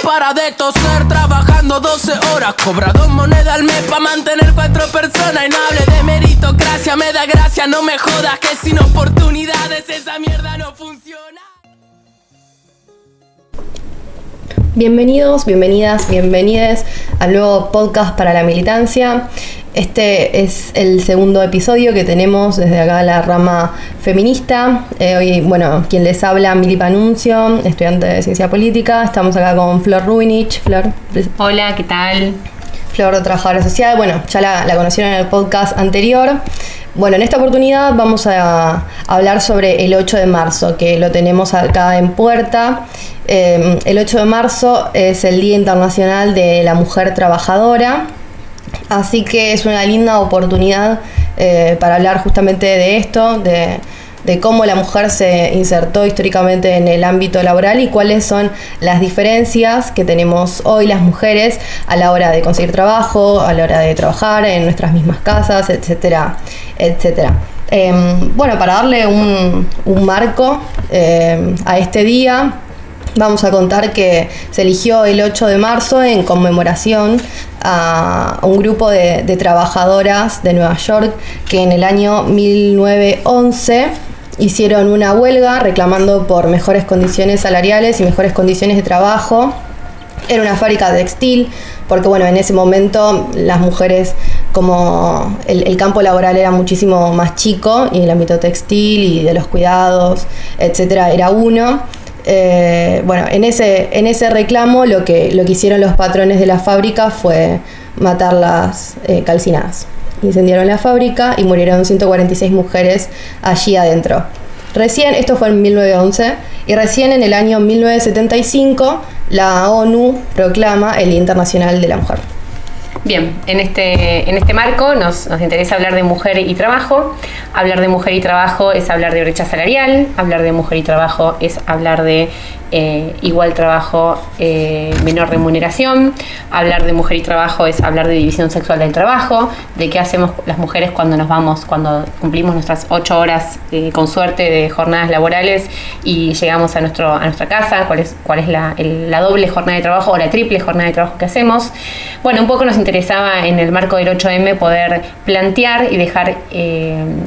Para de toser trabajando 12 horas. Cobra dos monedas al mes para mantener cuatro personas. Y no hable de meritocracia, me da gracia, no me jodas que sin oportunidades esa mierda no funciona. Bienvenidos, bienvenidas, bienvenides al nuevo podcast para la militancia. Este es el segundo episodio que tenemos desde acá la rama feminista. Eh, hoy, bueno, quien les habla, Mili Panuncio, estudiante de ciencia política. Estamos acá con Flor Rubinich. Flor. Hola, ¿qué tal? Flor, trabajadora social. Bueno, ya la, la conocieron en el podcast anterior. Bueno, en esta oportunidad vamos a hablar sobre el 8 de marzo, que lo tenemos acá en puerta. Eh, el 8 de marzo es el Día Internacional de la Mujer Trabajadora, así que es una linda oportunidad eh, para hablar justamente de esto, de, de cómo la mujer se insertó históricamente en el ámbito laboral y cuáles son las diferencias que tenemos hoy las mujeres a la hora de conseguir trabajo, a la hora de trabajar en nuestras mismas casas, etcétera, etcétera. Em, bueno, para darle un, un marco em, a este día, Vamos a contar que se eligió el 8 de marzo en conmemoración a un grupo de, de, trabajadoras de Nueva York que en el año 1911 hicieron una huelga reclamando por mejores condiciones salariales y mejores condiciones de trabajo. Era una fábrica textil, porque bueno, en ese momento las mujeres, como el, campo laboral era muchísimo más chico, y el ámbito textil y de los cuidados, etcétera, era uno. Eh, bueno, en ese, en ese reclamo lo que, lo que hicieron los patrones de la fábrica fue matarlas eh, calcinadas incendiaron la fábrica y murieron 146 mujeres allí adentro. Recién, esto fue en 1911, y recién en el año 1975 la ONU proclama el Día Internacional de la Mujer. Bien, en este, en este marco nos, nos, interesa hablar de mujer y trabajo. Hablar de mujer y trabajo es hablar de brecha salarial, hablar de mujer y trabajo es hablar de eh, igual trabajo, eh, menor remuneración. Hablar de mujer y trabajo es hablar de división sexual del trabajo, de qué hacemos las mujeres cuando nos vamos, cuando cumplimos nuestras ocho horas eh, con suerte de jornadas laborales y llegamos a, nuestro, a nuestra casa, cuál es, cuál es la, la doble jornada de trabajo o la triple jornada de trabajo que hacemos. Bueno, un poco nos interesaba en el marco del 8M poder plantear y dejar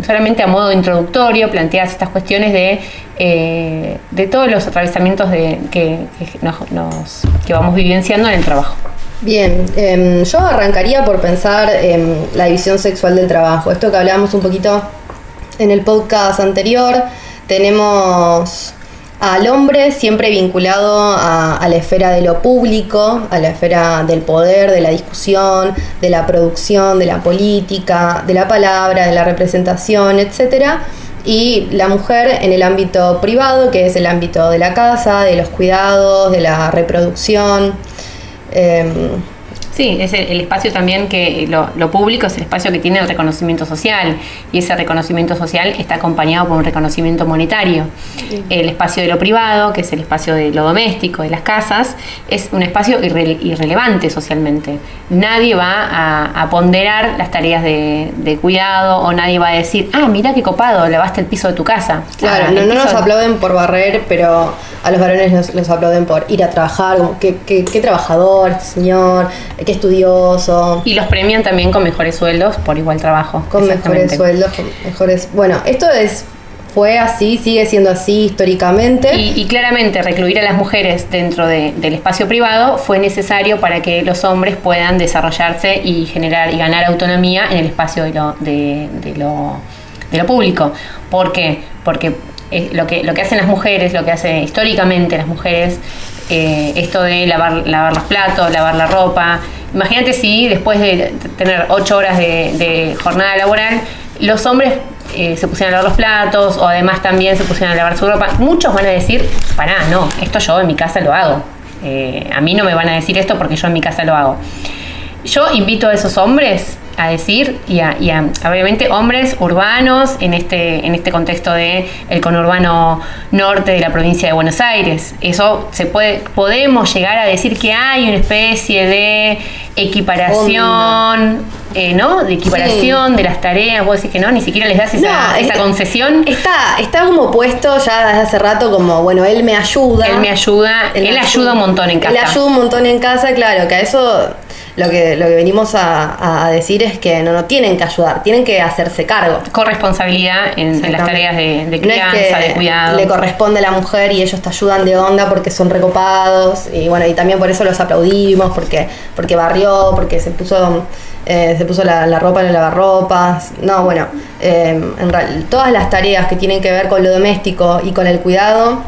solamente a modo introductorio, plantear estas cuestiones de de todos los atravesamientos de, que, nos, que, vamos vivenciando en el trabajo. Bien, eh, yo arrancaría por pensar en la división sexual del trabajo. Esto que hablábamos un poquito en el podcast anterior, tenemos al hombre siempre vinculado a, a, la esfera de lo público, a la esfera del poder, de la discusión, de la producción, de la política, de la palabra, de la representación, etcétera y la mujer en el ámbito privado, que es el ámbito de la casa, de los cuidados, de la reproducción. Eh, Sí, es el, el, espacio también que lo, lo, público es el espacio que tiene el reconocimiento social y ese reconocimiento social está acompañado por un reconocimiento monetario. Sí. El espacio de lo privado, que es el espacio de lo doméstico, de las casas, es un espacio irre, irrelevante socialmente. Nadie va a, a ponderar las tareas de, de, cuidado o nadie va a decir, ah, mira qué copado, lavaste el piso de tu casa. Claro, ah, no, no nos aplauden por barrer, pero a los varones nos, nos aplauden por ir a trabajar, como, qué, qué, qué trabajador, señor qué estudioso. Y los premian también con mejores sueldos por igual trabajo. Con mejores sueldos, con mejores... Bueno, esto es fue así, sigue siendo así históricamente. Y, y claramente recluir a las mujeres dentro de, del espacio privado fue necesario para que los hombres puedan desarrollarse y generar y ganar autonomía en el espacio de lo, de, de lo, de lo público. ¿Por qué? Porque eh, lo, que, lo que hacen las mujeres, lo que hacen históricamente las mujeres, eh, esto de lavar, lavar los platos, lavar la ropa. Imagínate si después de tener ocho horas de, jornada laboral, los hombres eh, se pusieran a lavar los platos o además también se pusieran a lavar su ropa. Muchos van a decir, pará, no, esto yo en mi casa lo hago. Eh, a mí no me van a decir esto porque yo en mi casa lo hago. Yo invito a esos hombres a decir y a, y a, obviamente hombres urbanos en este en este contexto de el conurbano norte de la provincia de Buenos Aires eso se puede podemos llegar a decir que hay una especie de equiparación eh, ¿no? De equiparación de las tareas, vos decís que no, ni siquiera les das esa, No, esa es- concesión. Está, está como puesto ya desde hace rato como, bueno, él me ayuda. Él me ayuda, él, me ayuda un montón en casa. Él ayuda un montón en casa, claro, que a eso lo que, lo que venimos a, a decir es que no, no tienen que ayudar, tienen que hacerse cargo. Corresponsabilidad en, en las tareas de, de No es crianza, que de cuidado. Le corresponde a la mujer y ellos te ayudan de onda porque son recopados y bueno, y también por eso los aplaudimos, porque, porque barrió, porque se puso, eh, se puso la, la ropa en el lavarropas. No, bueno, eh, en real- todas las tareas que tienen que ver con lo doméstico y con el cuidado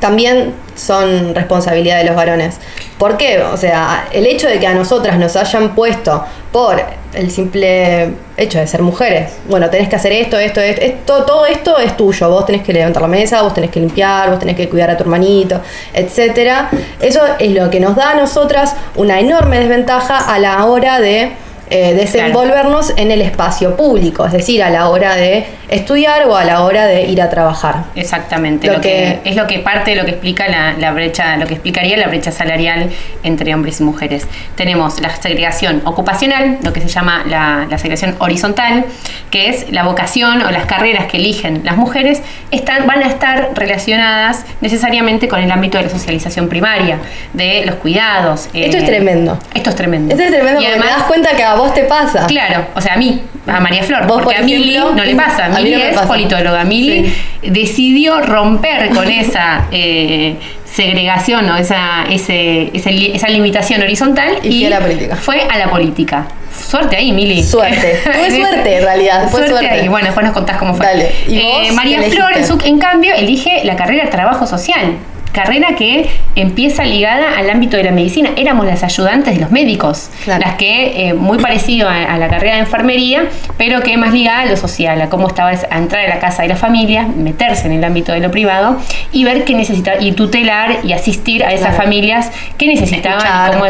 también son responsabilidad de los varones. ¿Por qué? O sea, el hecho de que a nosotras nos hayan puesto por el simple hecho de ser mujeres, bueno, tenés que hacer esto, esto, esto, todo esto es tuyo, vos tenés que levantar la mesa, vos tenés que limpiar, vos tenés que cuidar a tu hermanito, etcétera. Eso es lo que nos da a nosotras una enorme desventaja a la hora de eh, desenvolvernos en el espacio público, es decir, a la hora de estudiar o a la hora de ir a trabajar. Exactamente, Lo lo, que, que- es lo que parte de lo que explica la, la brecha, lo que explicaría la brecha salarial entre hombres y mujeres. Tenemos la segregación ocupacional, lo que se llama la, la segregación horizontal, que es la vocación o las carreras que eligen las mujeres, están, van a estar relacionadas necesariamente con el ámbito de la socialización primaria, de los cuidados. Esto eh, es tremendo. Esto es tremendo. Esto es tremendo Y porque además- te das cuenta que a vos te pasa. Claro, o sea, a mí, a María Flor, Vos, porque por a Mili no le pasa. Mili no es pasa. politóloga. Mili Sí. decidió romper con esa eh, segregación o esa, ese- esa, li- esa limitación horizontal Y fue a la política. Fue a la política. Suerte ahí, Mili. Suerte. Tuve suerte, en realidad, fue suerte. ahí. Bueno, después nos contás cómo fue. Dale. ¿Y Eh, María Flor, en, su- en cambio, elige la carrera de trabajo social. Carrera que empieza ligada al ámbito de la medicina. Éramos las ayudantes de los médicos. Claro. Las que, eh, muy parecido a, a la carrera de enfermería, pero que más ligada a lo social, a cómo estaba es- a entrar a la casa de la familia, meterse en el ámbito de lo privado y ver qué necesitaba, y tutelar y asistir a esas Claro. familias que necesitaban. Escuchar. cómo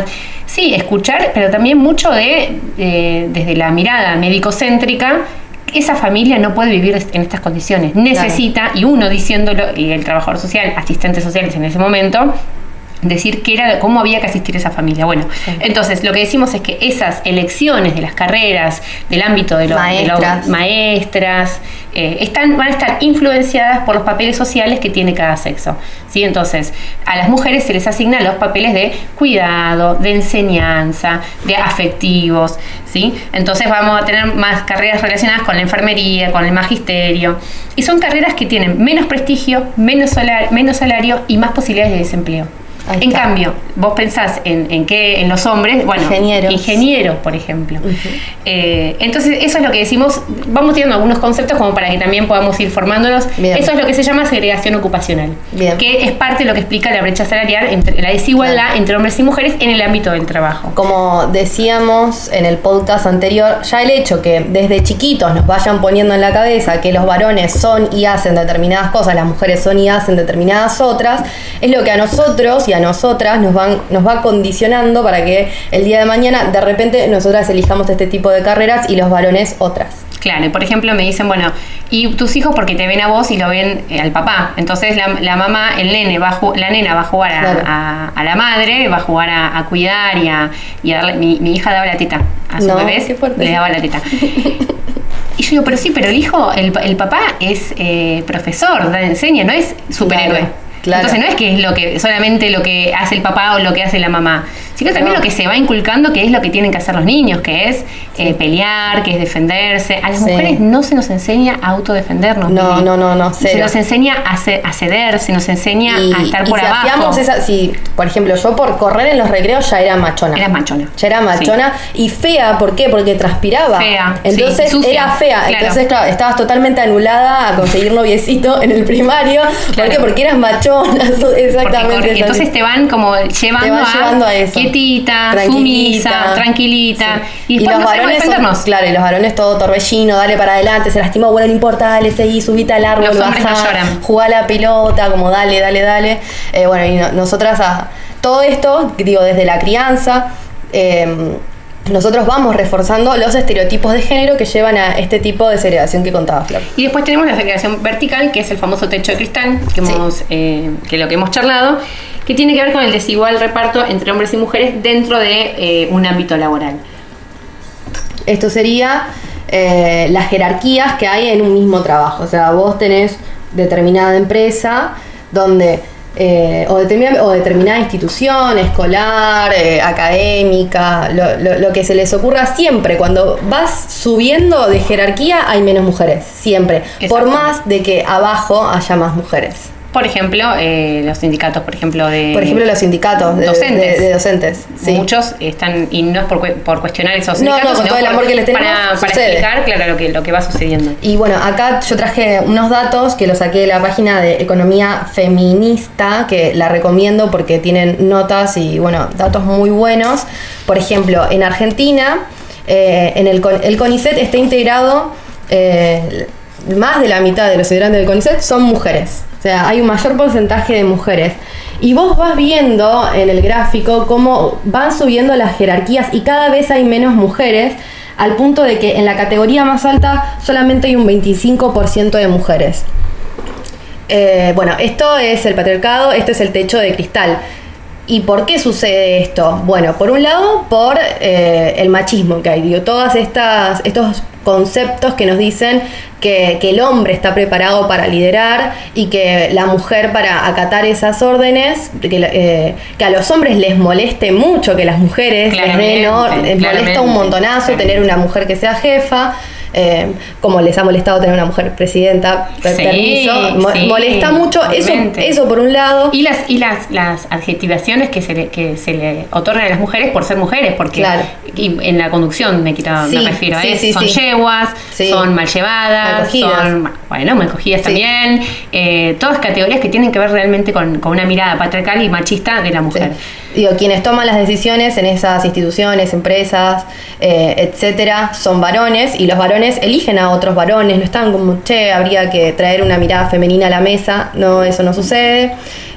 sí, escuchar, pero también mucho de, eh, desde la mirada médico-céntrica, esa familia no puede vivir en estas condiciones. Necesita, y uno diciéndolo, y el trabajador social, asistentes sociales en ese momento, decir que era cómo había que asistir a esa familia. Bueno, entonces lo que decimos es que esas elecciones de las carreras, del ámbito de los de maestras, eh, están, van a estar influenciadas por los papeles sociales que tiene cada sexo. ¿sí? Entonces, a las mujeres se les asignan los papeles de cuidado, de enseñanza, de afectivos. ¿sí? Entonces vamos a tener más carreras relacionadas con la enfermería, con el magisterio. Y son carreras que tienen menos prestigio, menos, solar- menos salario y más posibilidades de desempleo. En cambio, vos pensás en, en qué, en los hombres, bueno, Ingenieros. ingenieros, por ejemplo. Eh, entonces, eso es lo que decimos, vamos tirando algunos conceptos como para que también podamos ir formándonos. Bien. Eso es lo que se llama segregación ocupacional, Bien. que es parte de lo que explica la brecha salarial, entre, la desigualdad entre hombres y mujeres en el ámbito del trabajo. Como decíamos en el podcast anterior, ya el hecho que desde chiquitos nos vayan poniendo en la cabeza que los varones son y hacen determinadas cosas, las mujeres son y hacen determinadas otras, es lo que a nosotros y a nosotras nos, van, nos va condicionando para que el día de mañana de repente nosotras elijamos este tipo de carreras y los varones otras. Claro, y por ejemplo me dicen, bueno, y tus hijos porque te ven a vos y lo ven eh, al papá. Entonces la, la mamá, el nene, va a la nena va a jugar a, Claro. a- a la madre, va a jugar a, a cuidar y a, y a darle. Mi, mi hija daba la teta a su No, bebé, le daba la teta. Y yo digo, pero sí, pero el hijo, el, el papá es eh, profesor, da, enseña, no es superhéroe. Claro, Entonces no es que es lo que solamente lo que hace el papá o lo que hace la mamá, sino también No. lo que se va inculcando que es lo que tienen que hacer los niños, que es eh, pelear, que es defenderse. A las Sí. mujeres no se nos enseña a autodefendernos. No, no, no, no, Se nos enseña a, ce- a ceder, se nos enseña a estar por si abajo. esa, si, por ejemplo, yo por correr en los recreos ya era machona. Eras machona. Ya era machona y fea, ¿por qué? Porque transpiraba. Fea, Entonces sí, sucia, era fea. claro. Entonces, claro, estabas totalmente anulada a conseguir noviecito en el primario. ¿Por Claro. qué? Porque eras machona. Porque Exactamente. es entonces te van como llevando, Te van a, llevando a eso. Quietita, Tranquilita. sumisa, tranquilita. Sí. Y después los no varones son- claro, y los varones todo torbellino, dale para adelante, se lastimó, bueno, no importa, dale, seguí, subite al árbol, Los no bajá, lloran. jugá la pelota, como dale, dale, dale. Eh, bueno, y no- nosotras a todo esto, digo, desde la crianza, eh, nosotros vamos reforzando los estereotipos de género que llevan a este tipo de segregación que contaba Flor. Y después tenemos la segregación vertical, que es el famoso techo de cristal, que, Sí. hemos, eh, que lo que hemos charlado, que tiene que ver con el desigual reparto entre hombres y mujeres dentro de eh, un ámbito laboral. Esto sería eh, las jerarquías que hay en un mismo trabajo. O sea, vos tenés determinada empresa donde eh, o, determinada, o determinada institución escolar, eh, académica, lo, lo, que se les ocurra siempre. Cuando vas subiendo de jerarquía hay menos mujeres, siempre. Por más de que abajo haya más mujeres. Por ejemplo, eh, los sindicatos, por ejemplo, de... Por ejemplo, los sindicatos de docentes. De, docentes Muchos están, y no es por, por cuestionar esos sindicatos, no, no, con todo el amor que les tenemos, para, para, explicar, claro, lo que, lo que va sucediendo. Y bueno, acá yo traje unos datos que los saqué de la página de Economía Feminista, que la recomiendo porque tienen notas y, bueno, datos muy buenos. Por ejemplo, en Argentina, eh, en el, el CONICET está integrado... Eh, más de la mitad de los integrantes del CONICET son mujeres. Sea, hay un mayor porcentaje de mujeres. Y vos vas viendo en el gráfico cómo van subiendo las jerarquías y cada vez hay menos mujeres, al punto de que en la categoría más alta solamente hay un 25% de mujeres. Eh, bueno, esto es el patriarcado, esto es el techo de cristal. ¿Y por qué sucede esto? Bueno, por un lado, por eh, el machismo que hay. Digo, todas estas, estos conceptos que nos dicen que, el hombre está preparado para liderar y que la mujer para acatar esas órdenes, que, eh, que a los hombres les moleste mucho que las mujeres les den, les molesta un montonazo tener una mujer que sea jefa. Eh, como les ha molestado tener una mujer presidenta, permiso, molesta mucho, eso, eso por un lado. Y las, y las, las adjetivaciones que se, le, que se le otorgan a las mujeres por ser mujeres, porque en la conducción me, me refiero a eso, son yeguas, son mal llevadas, son, bueno, mal cogidas también, eh, todas categorías que tienen que ver realmente con, con, una mirada patriarcal y machista de la mujer. Digo, quienes toman las decisiones en esas instituciones, empresas, eh, etcétera, son varones y los varones eligen a otros varones, no están como, che, habría que traer una mirada femenina a la mesa, no, eso no sucede.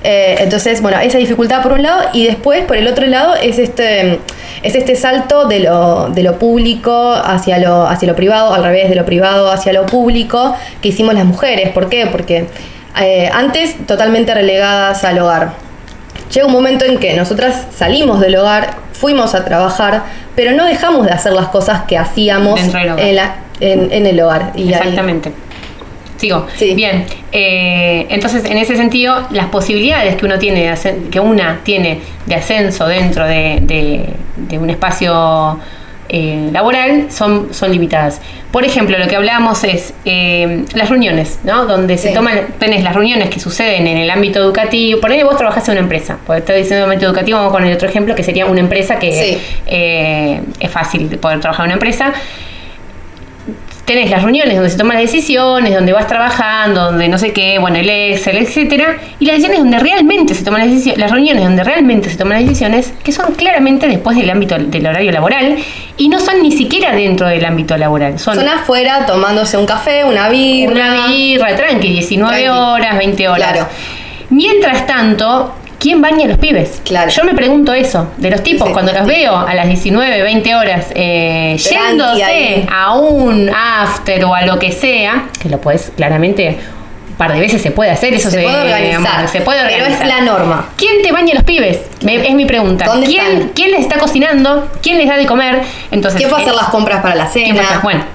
Eh, entonces, bueno, esa dificultad por un lado y después por el otro lado es este, es este salto de lo, de lo público hacia lo, hacia lo privado, al revés, de lo privado hacia lo público que hicimos las mujeres. ¿Por qué? Porque eh, antes totalmente relegadas al hogar. Llega un momento en que nosotras salimos del hogar, fuimos a trabajar, pero no dejamos de hacer las cosas que hacíamos en la, en, el hogar. Y Exactamente. Sigo. Bien. Eh, entonces, en ese sentido, las posibilidades que uno tiene, de que una tiene de ascenso dentro de, un espacio eh, laboral son, son limitadas. Por ejemplo, lo que hablábamos es eh, las reuniones, ¿no? Donde se toman, tenés las reuniones que suceden en el ámbito educativo. Por ahí vos trabajás en una empresa. Porque estoy diciendo ámbito educativo, vamos con el otro ejemplo, que sería una empresa que es fácil poder trabajar en una empresa tenés las reuniones donde se toman las decisiones, donde vas trabajando, donde no sé qué, bueno, el Excel, etcétera, y las decisiones donde realmente se toman las decisiones, las reuniones donde realmente se toman las decisiones, que son claramente después del ámbito del horario laboral, y no son ni siquiera dentro del ámbito laboral. Son, afuera tomándose un café, una birra. Una birra, tranqui, 19 horas, 20 horas. Claro. Mientras tanto, ¿quién baña a los pibes? Claro. Yo me pregunto eso, de los tipos, cuando los veo a las 19, 20 horas eh, yéndose a un after o a lo que sea, que lo puedes claramente par de veces se puede hacer, eso se, puede organizar. se puede organizar. Pero es la norma. ¿Quién te baña los pibes? es mi pregunta. ¿Quién, ¿Quién les está cocinando? ¿Quién les da de comer? Entonces, ¿Quién va a hacer las compras para la cena? Bueno,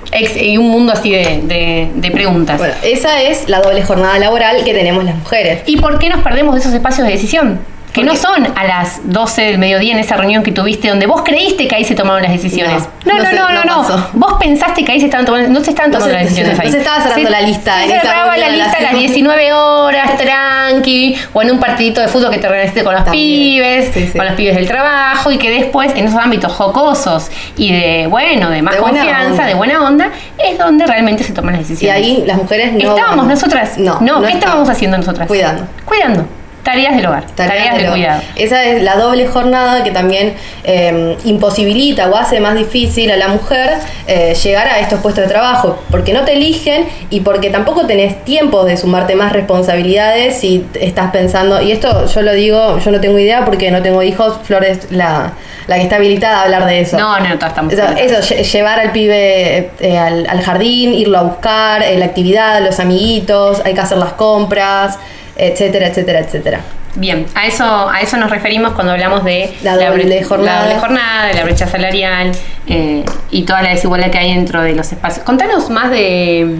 y un mundo así de, de, preguntas. Bueno, esa es la doble jornada laboral que tenemos las mujeres. ¿Y por qué nos perdemos de esos espacios de decisión? que no son a las 12 del mediodía en esa reunión que tuviste donde vos creíste que ahí se tomaron las decisiones. No, no, no, no, no. Pensaste que ahí se estaban tomando, no se estaban tomando las decisiones ahí. No se estaba cerrando la lista. Se cerraba la lista a las 19 horas, tranqui, o en un partidito de fútbol que te organizaste con los pibes, con los pibes del trabajo, y que después en esos ámbitos jocosos y de, bueno, de más confianza, de buena onda, es donde realmente se toman las decisiones. Y ahí las mujeres no. Estábamos nosotras. No, no, ¿qué estábamos haciendo nosotras? Cuidando. Cuidando. Tareas del hogar, tareas, de cuidado. Esa es la doble jornada que también eh, imposibilita o hace más difícil a la mujer eh, llegar a estos puestos de trabajo, porque no te eligen y porque tampoco tenés tiempo de sumarte más responsabilidades si estás pensando, y esto yo lo digo, yo no tengo idea porque no tengo hijos, Flores la, la que está habilitada a hablar de eso. No, no, estamos. Eso, eso llevar al pibe eh, al, al, jardín, irlo a buscar, la actividad, los amiguitos, hay que hacer las compras etcétera, etcétera, etcétera. Bien, a eso, a eso nos referimos cuando hablamos de La doble jornada. la doble jornada, de la brecha salarial eh, y toda la desigualdad que hay dentro de los espacios. Contanos más de,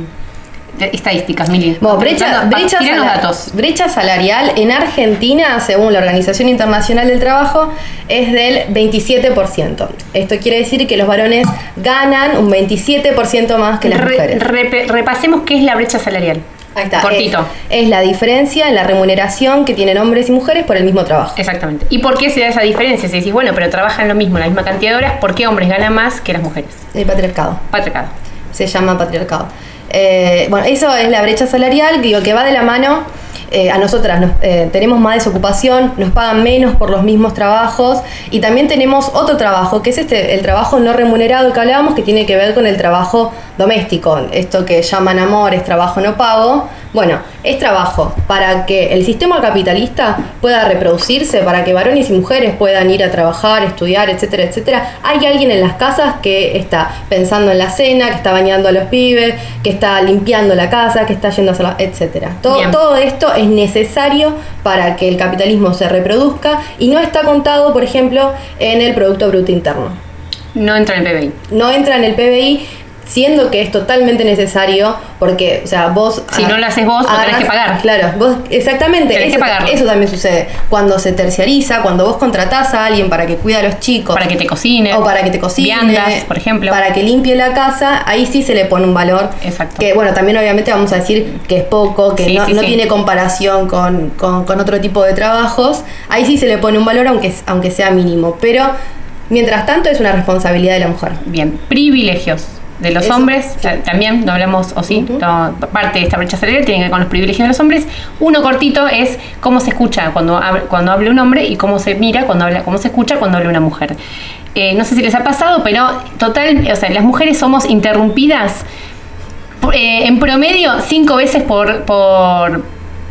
de estadísticas, Mili. Bueno, brecha, datos. brecha salarial en Argentina, según la Organización Internacional del Trabajo, es del 27%. Esto quiere decir que los varones ganan un 27% más que las Re- mujeres. repasemos qué es la brecha salarial. Ahí está. Cortito. Es, es la diferencia en la remuneración que tienen hombres y mujeres por el mismo trabajo. Exactamente. ¿Y por qué se da esa diferencia? Si decís, bueno, pero trabajan lo mismo, la misma cantidad de horas, ¿por qué hombres ganan más que las mujeres? El patriarcado. Patriarcado. se llama patriarcado. Eh, bueno, eso es la brecha salarial, digo, que va de la mano. Eh, a nosotras nos- eh, tenemos más desocupación, nos pagan menos por los mismos trabajos y también tenemos otro trabajo, que es este, el trabajo no remunerado que hablábamos, que tiene que ver con el trabajo doméstico, esto que llaman amor, es trabajo no pago. Bueno, es trabajo para que el sistema capitalista pueda reproducirse, para que varones y mujeres puedan ir a trabajar, estudiar, etcétera, etcétera. Hay alguien en las casas que está pensando en la cena, que está bañando a los pibes, que está limpiando la casa, que está yendo a hacer la, etcétera. Todo, Bien. todo esto es necesario para que el capitalismo se reproduzca y no está contado, por ejemplo, en el Producto Bruto Interno No entra en el PBI. no entra en el PBI, siendo que es totalmente necesario, porque, o sea, vos... Si no lo haces vos, lo tenés que pagar. Claro, vos, exactamente. Tenés eso, que pagarlo. eso también sucede. Cuando se terciariza, cuando vos contratás a alguien para que cuide a los chicos. Para que te cocine. O para que te cocine. Viandas, por ejemplo. Para que limpie la casa, ahí sí se le pone un valor. Exacto. Que, bueno, también obviamente vamos a decir que es poco, que Sí, no, sí, no sí. tiene comparación con, con- con otro tipo de trabajos. Ahí sí se le pone un valor, aunque, aunque sea mínimo. Pero, mientras tanto, es una responsabilidad de la mujer. Bien, privilegios de los Eso, hombres, sí. también no hablamos, o sí, no, parte de esta brecha salarial tiene que ver con los privilegios de los hombres. Uno cortito es cómo se escucha cuando, cuando habla un hombre y cómo se mira cuando habla, cómo se escucha cuando habla una mujer. Eh, no sé si les ha pasado, pero total, o sea, las mujeres somos interrumpidas eh, en promedio cinco veces por, por,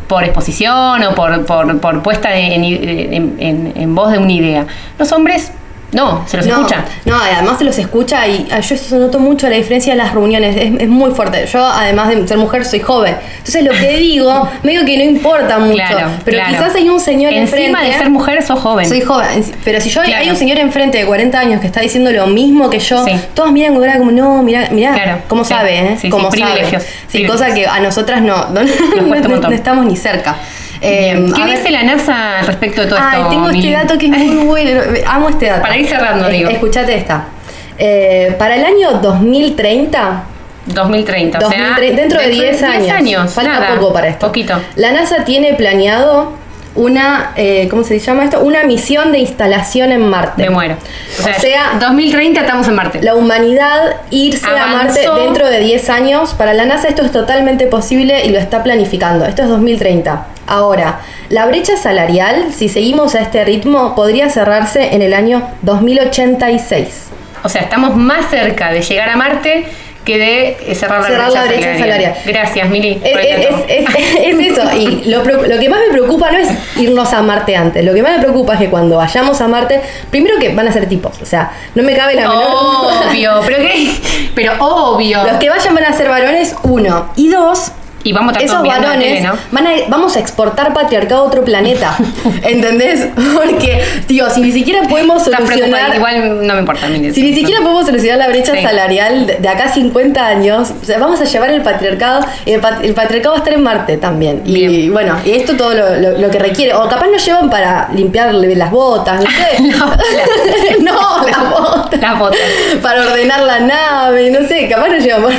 por exposición o por, por, por puesta en, en- en- en voz de una idea. Los hombres, no, se los no, escucha. No, además se los escucha y ah, yo eso noto mucho la diferencia de las reuniones, es, es muy fuerte. Yo, además de ser mujer, soy joven. Entonces lo que digo, medio que no importa mucho. Claro, pero claro. quizás hay un señor Encima enfrente. de ser mujer, sos joven. Soy joven, pero si yo Claro. hay un señor enfrente de 40 años que está diciendo lo mismo que yo, Sí. todos miran como, no, mira, mira, Claro, cómo sí. sabe, ¿eh? Sí, Cómo sabe. privilegios, Sí, privilegios. cosa que a nosotras no, no estamos ni cerca. Eh. ¿Qué a ver- dice la NASA respecto de todo Ay, esto? tengo este dato que es muy bueno. Amo este dato. Para ir cerrando, Es- digo. Escuchate esta. Eh, para el año 2030, 2030, o sea, 2030, dentro de 10 años, falta nada, poco para esto. Poquito. La NASA tiene planeado una, eh, ¿cómo se llama esto? Una misión de instalación en Marte. Me muero. O sea, 2030 estamos en Marte. la humanidad irse a Marte dentro de 10 años. Para la NASA esto es totalmente posible y lo está planificando. Esto es 2030. Ahora, la brecha salarial, si seguimos a este ritmo, podría cerrarse en el año 2086. O sea, estamos más cerca de llegar a Marte que de eh, cerrar la, Cerrar brecha, la brecha salarial. Gracias, Mili. Es, por el es- eso. Y lo, lo que más me preocupa no es irnos a Marte antes. Lo que más me preocupa es que cuando vayamos a Marte, primero que van a ser tipos. O sea, no me cabe la menor. Obvio, pero qué, pero obvio. Los que vayan van a ser varones, uno. Y dos, Y vamos a esos varones tele, ¿no? van a, vamos a exportar patriarcado a otro planeta. ¿Entendés? Porque, tío, si ni siquiera podemos solucionar. igual no me importa. Si ni siquiera podemos solucionar la brecha Sí. salarial de, de acá a 50 años, o sea, vamos a llevar el patriarcado el, el patriarcado va a estar en Marte también. Y bueno, y esto todo lo, lo- lo que requiere. O capaz nos llevan para limpiarle las botas, no sé. no, las botas. Las botas. Para ordenar la nave, no sé, capaz nos llevan para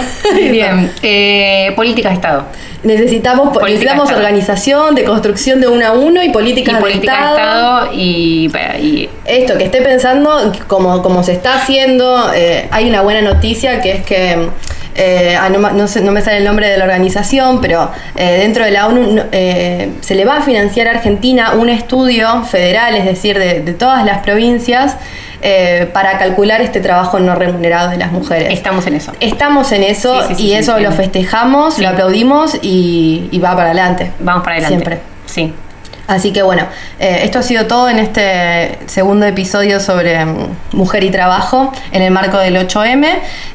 Bien, eh, políticas de Estado. Necesitamos, necesitamos de organización, de construcción de uno a uno y políticas política de Estado. Y, y Esto, que esté pensando como, como se está haciendo, eh, hay una buena noticia que es que, eh, ah, no, no sé- no me sale el nombre de la organización, pero eh, dentro de la ONU eh, se le va a financiar a Argentina un estudio federal, es decir, de, de todas las provincias, eh, para calcular este trabajo no remunerado de las mujeres. estamos en eso. Estamos en eso Sí, sí, sí, y eso lo festejamos, lo aplaudimos y, y va para adelante. Vamos para adelante. Siempre. Sí. Así que bueno, eh, esto ha sido todo en este segundo episodio sobre mm, mujer y trabajo en el marco del 8M.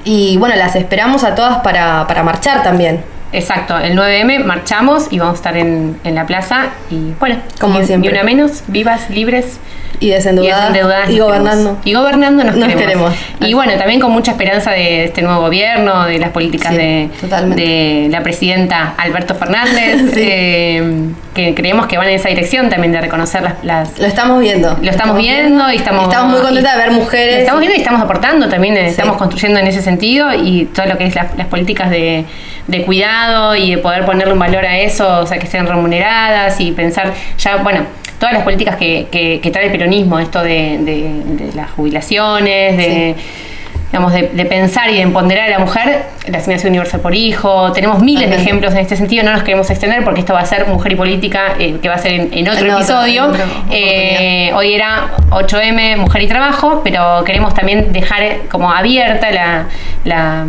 Y bueno, las esperamos a todas para, para marchar también. Exacto, el 9M marchamos y vamos a estar en, en la plaza y bueno, Como siempre. ni una menos, vivas, libres Y desendeudadas. y, desendeudadas Y gobernando. queremos. Y gobernando nos, Nos queremos. queremos. Y bueno, también con mucha esperanza de este nuevo gobierno, de las políticas Sí, de, totalmente. de la presidenta Alberto Fernández, Sí. eh, que creemos que van en esa dirección también de reconocer las, las Lo estamos viendo. lo estamos viendo y estamos, Estamos muy contentas de ver mujeres. Lo estamos viendo y estamos aportando también, eh, Sí. estamos construyendo en ese sentido y todo lo que es las, las políticas de, de cuidado y de poder ponerle un valor a eso, o sea, que sean remuneradas y pensar ya, bueno, todas las políticas que, que- que trae el peronismo, esto de, de- de las jubilaciones, de... Digamos, de, de pensar y de empoderar a la mujer, la asignación universal por hijo. Tenemos miles de ejemplos en este sentido, no nos queremos extender porque esto va a ser Mujer y Política, eh, que va a ser en, en otro episodio. Eh, hoy era 8M, Mujer y Trabajo, pero queremos también dejar eh, como abierta la, la,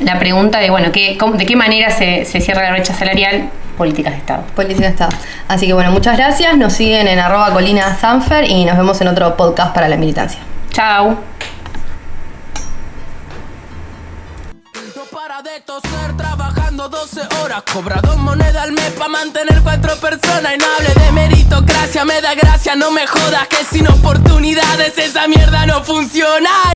la pregunta de, bueno, ¿qué, cómo- ¿de qué manera se, se cierra la brecha salarial? Políticas de Estado. Política está. Así que bueno, muchas gracias. Nos siguen en arroba colina Sanfer y nos vemos en otro podcast para la militancia. Chao. Toser trabajando 12 horas Cobra dos monedas al mes para mantener cuatro personas. Y no hable de meritocracia, me da gracia, no me jodas Que sin oportunidades esa mierda no funciona